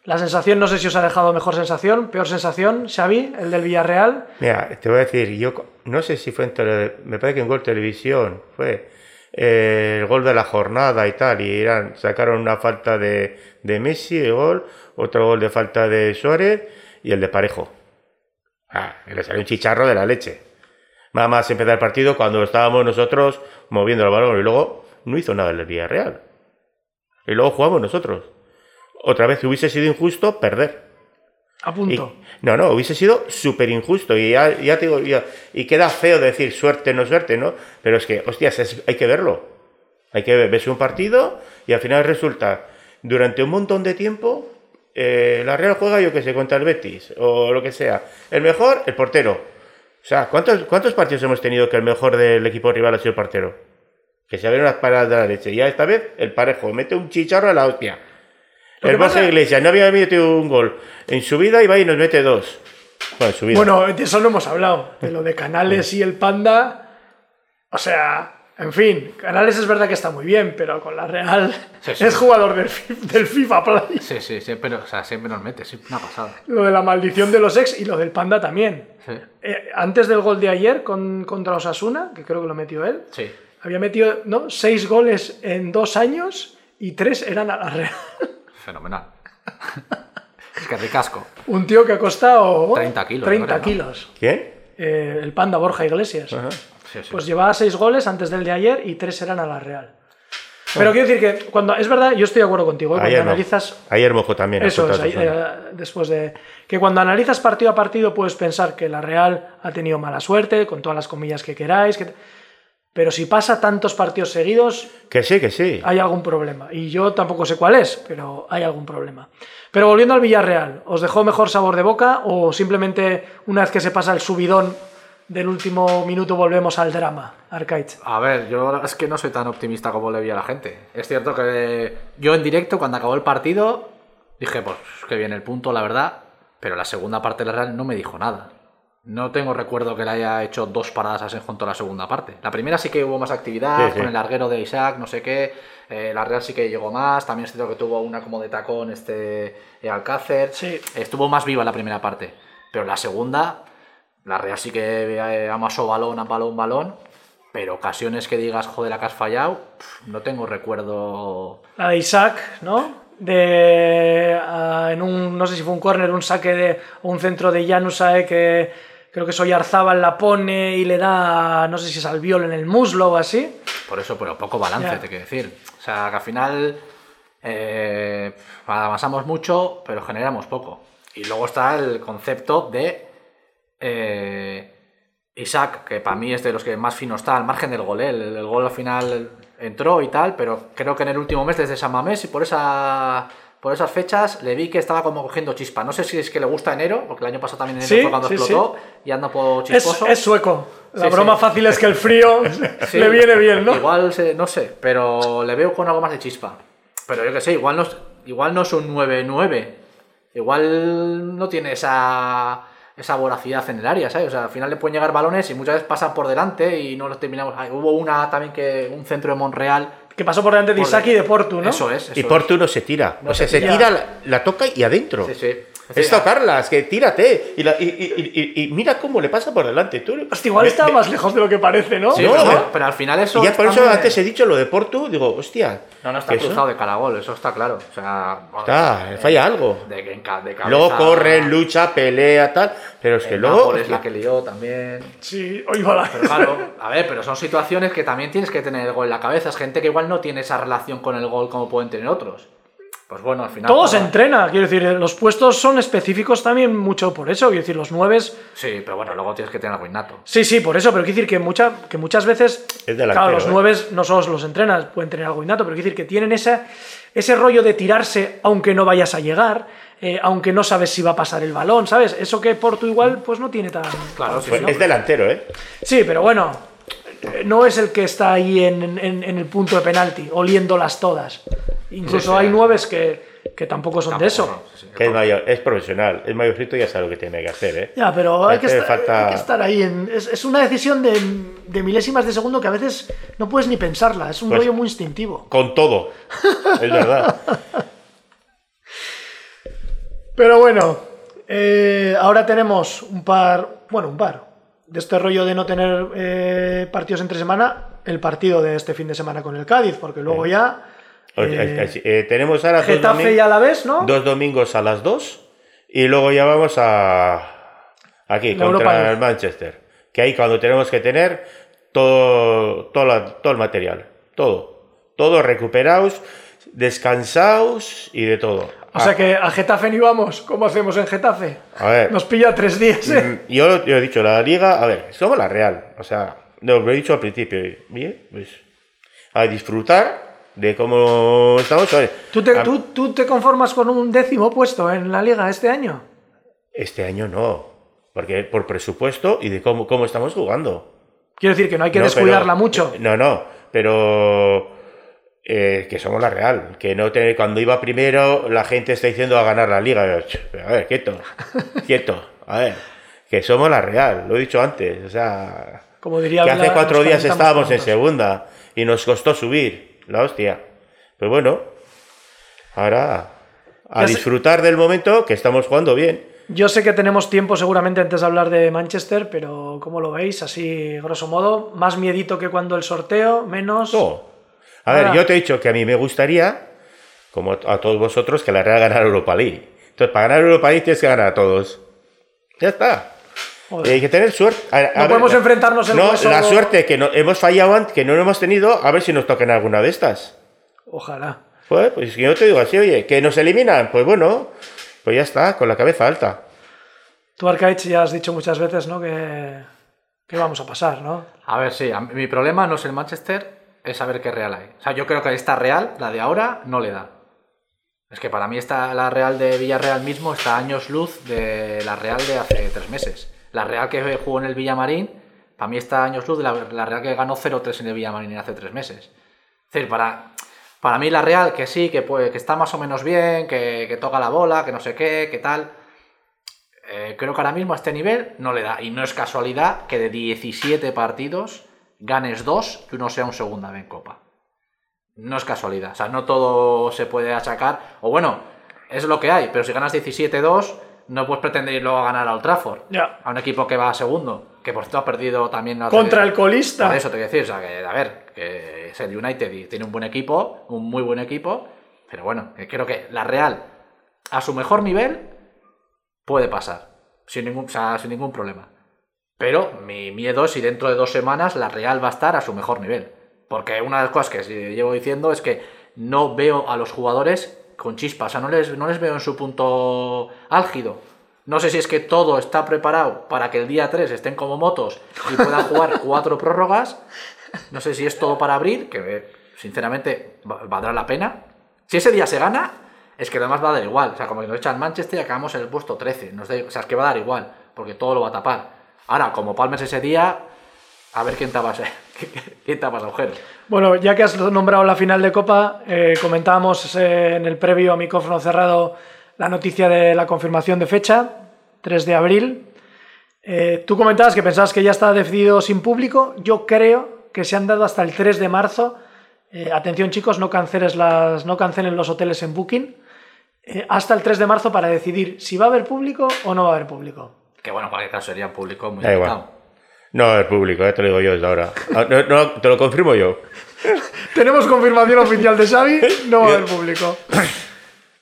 la sensación, no sé si os ha dejado mejor sensación, peor sensación, Xavi, el del Villarreal. Mira, te voy a decir, yo no sé si fue en tele- me parece que en Gol Televisión fue eh, el gol de la jornada y tal, y eran, sacaron una falta de, de Messi, el gol, otro gol de falta de Suárez y el de Parejo. Ah, y le salió un chicharro de la leche. Nada más empezar el partido cuando estábamos nosotros moviendo el balón y luego no hizo nada el Villarreal. Y luego jugamos nosotros. Otra vez hubiese sido injusto perder. A Y- punto. no, no, hubiese sido súper injusto. Y ya, ya te digo, ya- y queda feo decir suerte, no suerte, ¿no? Pero es que, hostias, es- hay que verlo. Hay que ver, ves un partido y al final resulta, durante un montón de tiempo, eh, la Real juega, yo que sé, contra el Betis o lo que sea. El mejor, el portero. O sea, ¿cuántos, ¿cuántos partidos hemos tenido que el mejor del equipo rival ha sido el portero? Que se ven unas paradas de la leche. Ya esta vez, el parejo mete un chicharro a la hostia. El Borja pasa- Iglesias no había metido un gol en su vida y va y nos mete dos. Bueno. Bueno, de eso no hemos hablado. De lo de Canales y el Panda. O sea, en fin, Canales es verdad que está muy bien, pero con la Real Sí, sí. es jugador del, del FIFA Play. Sí, sí, siempre, o sea, siempre nos mete, sí, una pasada. Lo de la maldición de los ex y lo del Panda también. Sí, Eh, antes del gol de ayer con, contra Osasuna, que creo que lo metió él, sí. había metido ¿no? seis goles en dos años y tres eran a la Real. Fenomenal. es que ricasco. Un tío que ha costado 30 kilos, 30 creo, ¿no? kilos. ¿Quién? Eh, el Panda Borja Iglesias. Ajá. Sí, sí. Pues llevaba seis goles antes del de ayer y tres eran a la Real. Pero quiero decir que cuando es verdad, yo estoy de acuerdo contigo. ¿eh? Cuando Ayer, no. analizas Ayer mojo también. eso es, eh, después de que cuando analizas partido a partido puedes pensar que la Real ha tenido mala suerte, con todas las comillas que queráis, que- pero si pasa tantos partidos seguidos, Que sí, que sí. hay algún problema. Y yo tampoco sé cuál es, pero hay algún problema. Pero volviendo al Villarreal, ¿os dejó mejor sabor de boca o simplemente una vez que se pasa el subidón del último minuto volvemos al drama, Arcaiz? A ver, yo es que no soy tan optimista como le vi a la gente. Es cierto que yo en directo, cuando acabó el partido, dije, pues que viene el punto, la verdad, pero la segunda parte de la Real no me dijo nada. no tengo recuerdo que le haya hecho dos paradas a Senjo en toda la segunda parte. La primera sí que hubo más actividad, Sí, sí. con el larguero de Isaac, no sé qué. Eh, la Real sí que llegó más. También es cierto que tuvo una como de tacón este eh, Alcácer. Sí. Estuvo más viva la primera parte. Pero la segunda, la Real sí que eh, amasó balón a balón, balón. Pero ocasiones que digas, joder, la que has fallado, no tengo recuerdo. La de Isaac, ¿no? De. en un. No sé si fue un córner, un saque de. o un centro de Janusae que. Creo que Soyarzábal la pone y le da. No sé si es al viol en el muslo o así. Por eso, pero poco balance, te quiero decir. O sea, que al final eh, avanzamos mucho, pero generamos poco. Y luego está el concepto de eh, Isaac, que para mí es de los que más fino está, al margen del gol. ¿eh? El, el gol al final entró y tal, pero creo que en el último mes desde San Mamés y por esa... Por esas fechas le vi que estaba como cogiendo chispa. No sé si es que le gusta enero, porque el año pasado también enero Sí, fue cuando sí, explotó y anda por Es, chisposo. es sueco. La broma fácil es que el frío *laughs* le viene bien, ¿no? Igual, no sé, pero le veo con algo más de chispa. Pero yo que sé, igual no, es- igual no es un 9-9. Igual no tiene esa, esa voracidad en el área, ¿sabes? O sea, al final le pueden llegar balones y muchas veces pasan por delante y no los terminamos. Ah, hubo una también que un centro de Monreal. Que pasó por delante de Isaac y de Portu, ¿no? Eso es. Eso Y Portu no se tira. No o sea, se se tira. la, la toca y adentro. es. Sí, sí. Es tocarlas, que tírate. Y, la- y- y- y- y mira cómo le pasa por delante. Tú, Hostia, igual está más lejos de lo que parece, ¿no? Sí, No, pero, al final eso. Y ya por eso antes he dicho lo de Portu, digo, hostia. No, no está eso- cruzado de caragol, eso está claro. O sea, bueno, Está, eh, falla algo. De, de cabeza, Luego corre, lucha, pelea, tal. Pero es que el luego. Nápoles la que lió también. Sí, hoy va. Pero claro, a ver, pero son situaciones que también tienes que tener el gol en la cabeza. Es gente que igual no tiene esa relación con el gol como pueden tener otros. Pues bueno, al final. Todo se entrena, quiero decir, los puestos son específicos también mucho por eso, quiero decir, los nueves Sí, pero bueno, luego tienes que tener algo innato. Sí, sí, por eso, pero quiero decir que, mucha, que muchas veces, Es delantero, claro, los ¿eh? nueves no solo los entrenas, pueden tener algo innato, pero quiero decir que tienen ese, ese rollo de tirarse aunque no vayas a llegar, eh, aunque no sabes si va a pasar el balón, ¿sabes? Eso que Porto igual pues no tiene tan... Claro, sí, Pues sí. es delantero, ¿eh? Sí, pero bueno, no es el que está ahí en, en- en el punto de penalti, oliéndolas todas. Incluso hay nueves que, que tampoco son de eso. Tampoco, sí, sí. Que es, mayor, es profesional, es mayorcito y ya sabe lo que tiene que hacer, ¿eh? Ya, pero hay que, estar, falta- hay que estar ahí. En, es, es una decisión de, de milésimas de segundo que a veces no puedes ni pensarla. Es un Pues- rollo muy instintivo. Con todo. Es verdad. *laughs* Pero bueno, eh, ahora tenemos un par, bueno, un par, de este rollo de no tener eh, partidos entre semana, el partido de este fin de semana con el Cádiz, porque luego ya... Eh, eh, tenemos ahora dos, Getafe domi- y Alavés, ¿no? dos domingos a las 2 y luego ya vamos a aquí La contra el Manchester. Que ahí cuando tenemos que tener todo, todo, todo el material, todo, todo recuperados, descansados y de todo. O sea que a Getafe ni vamos. ¿Cómo hacemos en Getafe? A ver. Nos pilla tres días, ¿eh? Mm, Yo, yo he dicho, la liga, a ver, somos la Real, o sea, lo he dicho al principio, bien, pues a disfrutar de cómo estamos. a ver, ¿Tú te, a- tú, tú te conformas con un décimo puesto en la liga este año? Este año no, porque por presupuesto y de cómo, cómo estamos jugando. Quiero decir que no hay que No, descuidarla pero- mucho. No, no, pero eh, que somos la Real, que no te- cuando iba primero la gente está diciendo a ganar la liga. Yo, "Ch, A ver, quieto, *laughs* quieto, a ver, que somos la Real, lo he dicho antes, o sea, Como diría que Bla, hace cuatro días estábamos en segunda y nos costó subir, la hostia. Pues bueno, ahora a sé- disfrutar del momento que estamos jugando bien. Yo sé que tenemos tiempo seguramente antes de hablar de Manchester, pero ¿cómo lo veis? Así, grosso modo, más miedito que cuando el sorteo, menos... No. A ver, Ah. yo te he dicho que a mí me gustaría, como a todos vosotros, que la Real ganara Europa League. Entonces, para ganar Europa League tienes que ganar a todos. Ya está. Joder. Hay que tener suerte. A- a No podemos enfrentarnos el No, hueso- la suerte que no, hemos fallado, antes, que no lo hemos tenido, a ver si nos tocan alguna de estas. Ojalá. Pues, pues yo te digo así, oye, que nos eliminan, pues bueno, pues ya está, con la cabeza alta. Tú, Arcaich, ya has dicho muchas veces, ¿no? Que, que vamos a pasar, ¿no? A ver, sí, a mí- mi problema no es el Manchester, es saber qué Real hay. O sea, yo creo que esta Real, la de ahora, no le da. Es que para mí esta, la Real de Villarreal mismo está años luz de la Real de hace tres meses. La Real que jugó en el Villamarín, para mí está años luz de la, Real que ganó 0-3 en el Villamarín hace tres meses. Es decir, para, para mí la Real que sí, que, puede, que está más o menos bien, que, que toca la bola, que no sé qué, que tal, Eh, creo que ahora mismo a este nivel no le da. Y no es casualidad que de 17 partidos ganes dos y uno sea un segunda en Copa. No es casualidad. O sea, no todo se puede achacar. O bueno, es lo que hay. Pero si ganas 17-2, no puedes pretender ir luego a ganar a Old Trafford. A un equipo que va a segundo. Que por cierto ha perdido también... la- Contra el colista. Por eso te voy a decir. O sea, que a ver, que es el United y tiene un buen equipo. Un muy buen equipo. Pero bueno, que creo que la Real, a su mejor nivel, puede pasar. Sin ningún, o sea, sin ningún problema. Pero mi miedo es si dentro de dos semanas la Real va a estar a su mejor nivel. Porque una de las cosas que llevo diciendo es que no veo a los jugadores con chispas. O sea, no les, no les veo en su punto álgido. No sé si es que todo está preparado para que el día 3 estén como motos y puedan jugar *laughs* cuatro prórrogas. No sé si es todo para abrir, que sinceramente va- valdrá la pena. Si ese día se gana, es que además va a dar igual. O sea, como que nos echan Manchester y acabamos en el puesto 13. Nos da- o sea, es que va a dar igual, porque todo lo va a tapar. Ahora, como palmes ese día, a ver quién tapa ese, *laughs* quién tapa ese agujero. Bueno, ya que has nombrado la final de Copa, eh, comentábamos eh, en el previo a micrófono cerrado la noticia de la confirmación de fecha, 3 de abril. Eh, tú comentabas que pensabas que ya estaba decidido sin público. Yo creo que se han dado hasta el 3 de marzo. Atención chicos, no, canceles las, no cancelen los hoteles en Booking. Hasta el 3 de marzo para decidir si va a haber público o no va a haber público. Que bueno, en cualquier caso sería un público muy Da igual. limitado. No, el público, ya te lo digo yo desde ahora. Ah, no, no, te lo confirmo yo. *laughs* Tenemos confirmación oficial de Xavi, no va a haber público.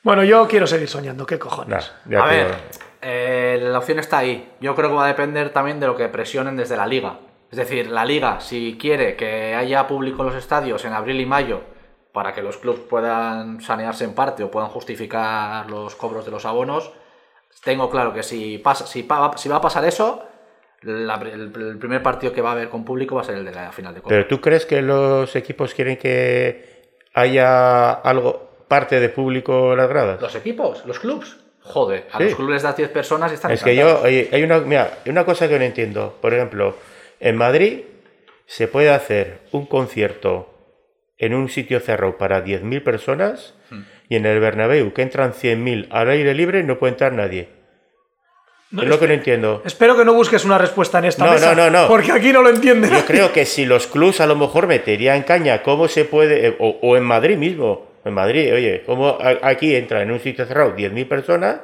Bueno, yo quiero seguir soñando, qué cojones. Nah, ya a ver, eh, la opción está ahí. Yo creo que va a depender también de lo que presionen desde la liga. Es decir, la liga, si quiere que haya público en los estadios en abril y mayo para que los clubes puedan sanearse en parte o puedan justificar los cobros de los abonos, tengo claro que si, pasa, si, va a pasar eso, la- el, el primer partido que va a haber con público va a ser el de la final de Copa. Pero tú crees que los equipos quieren que haya algo, parte de público en las gradas? ¿Los equipos? ¿Los clubes? Joder, a Sí. los clubes das 10 personas y están Es que yo, oye, hay una, mira, una cosa que no entiendo. Por ejemplo, en Madrid se puede hacer un concierto en un sitio cerrado para 10.000 personas Hmm. Y en el Bernabéu, que entran 100.000 al aire libre, no puede entrar nadie. No, es lo que no entiendo. Espero que no busques una respuesta en esta No, mesa, no, no, no. porque aquí no lo entienden. Yo creo que *laughs* si los clubs a lo mejor meterían caña, ¿cómo se puede? eh, O, o en Madrid mismo. En Madrid, oye, ¿cómo aquí entra en un sitio cerrado 10.000 personas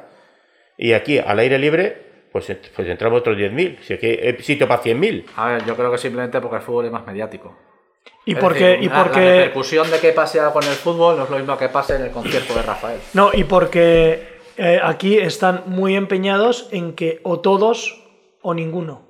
y aquí al aire libre, pues, pues entramos otros 10.000? Si aquí hay sitio para 100.000. A ver, yo creo que simplemente porque el fútbol es más mediático. Y porque, decir, y la- La porque, repercusión de que pase algo en el fútbol no es lo mismo que pase en el concierto de Rafael. no, y porque eh, aquí están muy empeñados en que o todos o ninguno.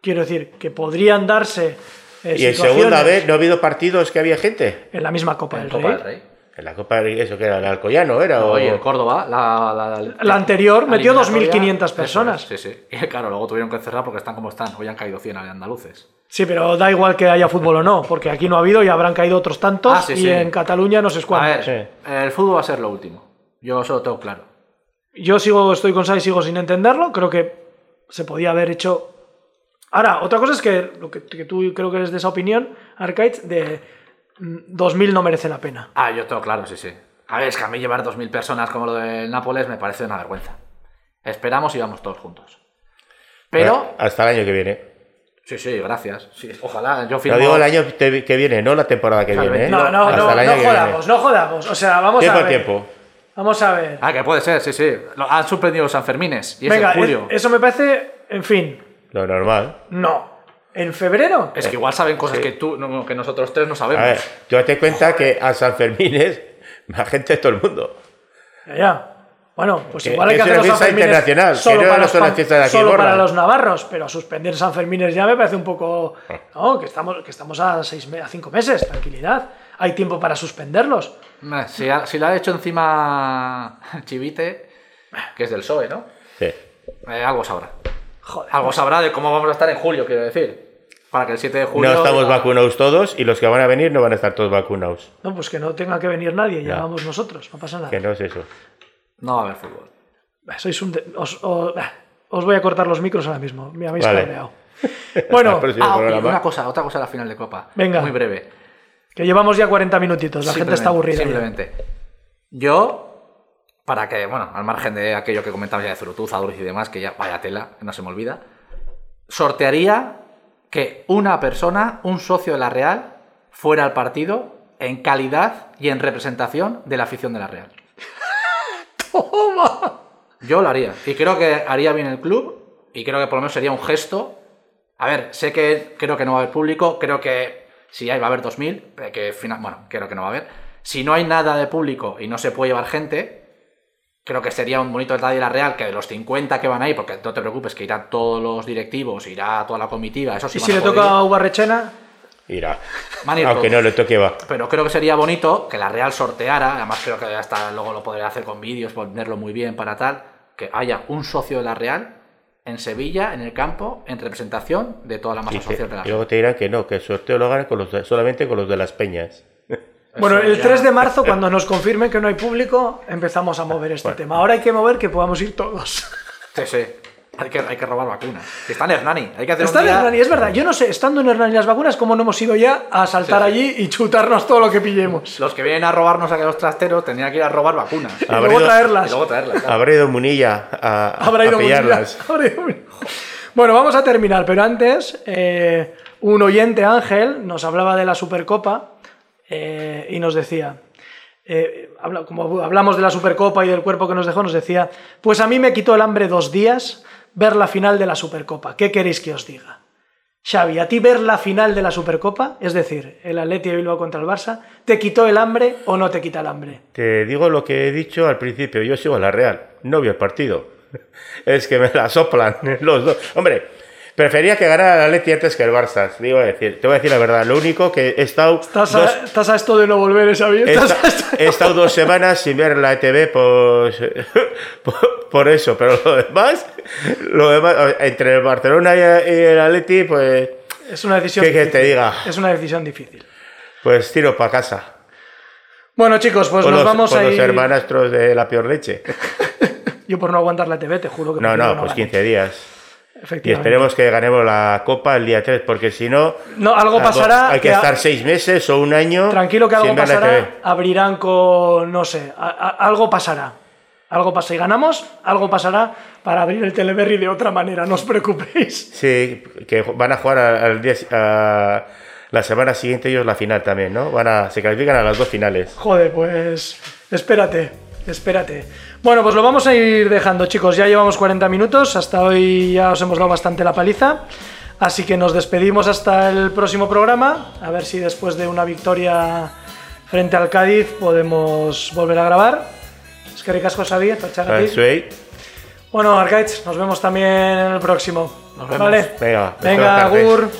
Quiero decir, que podrían darse eh, Y en segunda vez no ha habido partidos que había gente. en la misma Copa En del Copa Rey. del Rey. En la Copa, eso que era el Alcoyano, ¿era? o- Oye, el Córdoba, la, la, La anterior metió eliminatoria, 2.500 eso personas. es, sí, sí. *laughs* Y claro, luego tuvieron que cerrar porque están como están. Hoy han caído 100 andaluces. Sí, pero da igual que haya fútbol o no, porque aquí no ha habido y habrán caído otros tantos Ah, sí, y sí. en Cataluña no sé A cuántos. ver, el fútbol va a ser lo último. Yo eso lo tengo claro. Yo sigo, estoy con Sai, sigo sin entenderlo. Creo que se podía haber hecho. Ahora, otra cosa es que lo que, que tú creo que eres de esa opinión, Arcade, de 2000 no merece la pena. Ah, yo tengo claro, sí, sí. A ver, es que a mí llevar 2.000 personas como lo del Nápoles me parece una vergüenza. Esperamos y vamos todos juntos. Pero, Hasta el año que viene. sí, sí, gracias. Sí, ojalá, yo firmo... digo el año que viene, no la temporada que O sea, el viene. ¿eh? 22. No, no, Hasta no, el año no que viene. jodamos, no jodamos. O sea, vamos Tiempo a ver. tiempo. Vamos a ver. Ah, que puede ser, sí, sí. Lo- han suspendido los Sanfermines y es en julio. es- eso me parece, en fin, Lo normal. no. ¿En febrero? Es que igual saben cosas que tú, no, que nosotros tres no sabemos. A ver, tú date cuenta que a San Fermín es la gente de todo el mundo. Ya, ya. Bueno, pues Que- igual hay que que es hacer una los fiesta Sanfermines internacional, que solo no para no los pan- de aquí solo para los navarros, pero suspender Sanfermines ya me parece un poco, no, que estamos que estamos a seis a cinco meses, tranquilidad. Hay tiempo para suspenderlos. Si, ha- si la ha hecho encima Chivite, que es del PSOE, ¿no? Sí. Eh, algo sabrá. Joder. Algo sabrá de cómo vamos a estar en julio, quiero decir. Para que el 7 de julio... No estamos vacunados todos y los que van a venir no van a estar todos vacunados. No, pues que no tenga que venir nadie, ya vamos nosotros, no pasa nada. Que no es eso. No va a haber fútbol. Sois un de- os, os voy a cortar los micros ahora mismo, me habéis Vale. cabreado. Bueno, *laughs* Ah, una cosa, otra cosa a la final de Copa. Venga. Muy breve. que llevamos ya 40 minutitos, la gente está Simplemente- aburrida. ya. Simplemente. Yo para que, bueno, al margen de aquello que comentaba ya de Zurutuza, Duriz y demás, que ya vaya tela, no se me olvida, sortearía que una persona, un socio de la Real, fuera al partido en calidad y en representación de la afición de la Real. *laughs* ¡Toma! Yo lo haría. Y creo que haría bien el club. Y creo que por lo menos sería un gesto. A ver, sé que creo que no va a haber público. Creo que si hay va a haber 2.000. eh, Que final, bueno, creo que no va a haber. Si no hay nada de público y no se puede llevar gente. Creo que sería un bonito detalle de la Real que de los 50 que van ahí, porque no te preocupes, que irán todos los directivos, irá toda la comitiva, eso sí ¿Y si le toca ir. a Ubarrechena? Irá. Aunque no le toque va. Pero creo que sería bonito que la Real sorteara, además creo que hasta luego lo podría hacer con vídeos, ponerlo muy bien para tal, que haya un socio de la Real en Sevilla, en el campo, en representación de toda la Y, masa te- social de la y luego te dirán que no, que el sorteo lo ganan con los de- solamente con los de las peñas. Bueno, el ya- 3 de marzo, cuando nos confirmen que no hay público, empezamos a mover este tema. Ahora hay que mover que podamos ir todos. Sí, sí. Hay que, hay que robar vacunas. Está en Hernani. Hay que hacer Está un en día... Hernani, es verdad. Yo no sé, estando en Hernani las vacunas, cómo no hemos ido ya a saltar Sí, sí. allí y chutarnos todo lo que pillemos. Los que vienen a robarnos a los trasteros tendrían que ir a robar vacunas. Y luego ido- traerlas. Y luego traerlas. claro. Habrá ido Munilla a, Habrá ido a Munilla, pillarlas. *laughs* habrá ido Munilla. Bueno, vamos a terminar, pero antes, eh, un oyente, Ángel, nos hablaba de la Supercopa eh, y nos decía, eh, como hablamos de la Supercopa y del cuerpo que nos dejó, nos decía, pues a mí me quitó el hambre dos días ver la final de la Supercopa. ¿Qué queréis que os diga? Xavi, ¿a ti ver la final de la Supercopa, es decir, el Atleti de Bilbao contra el Barça, te quitó el hambre o no te quita el hambre? Te digo lo que he dicho al principio, yo sigo a la Real, no veo el partido. *laughs* Es que me la soplan *laughs* los dos. Hombre, prefería que ganara el Atleti antes que el Barça. Digo, a decir, te voy a decir la verdad, lo único que he estado ¿Estás dos- a, estás a esto de no volver, Xavi? He, ¿Estás esta- a esto de he estado dos semanas sin ver la ETV pues, *laughs* por, por eso, pero lo demás, lo demás, entre el Barcelona y el Atleti, pues, Es una decisión ¿Qué quieres que te difícil. diga? Es una decisión difícil. pues tiro para casa. Bueno, chicos, pues con nos los, vamos a los ir. hermanastros de la peor leche. *laughs* Yo por no aguantar la TV, te juro que No, prefiero no, pues ganar. 15 días. Y esperemos que ganemos la Copa el día 3, porque si no, No, algo pasará. hay que que a- estar seis meses o un año Tranquilo que algo pasará. Abrirán con. No sé. a- a- algo pasará. Algo pasa. Si ganamos, algo pasará para abrir el Teleberry de otra manera. No os preocupéis. Sí, que van a jugar al, al día, a- la semana siguiente ellos la final también, ¿no? Van a, se califican a las dos finales. Joder, pues. Espérate. Espérate. Bueno, pues lo vamos a ir dejando, chicos. Ya llevamos 40 minutos. Hasta hoy ya os hemos dado bastante la paliza. Así que nos despedimos hasta el próximo programa. A ver si después de una victoria frente al Cádiz podemos volver a grabar. Es que ricasco Suey. Bueno, Arcaiz, nos vemos también en el próximo. Nos vemos. Vale. Venga, Venga, agur.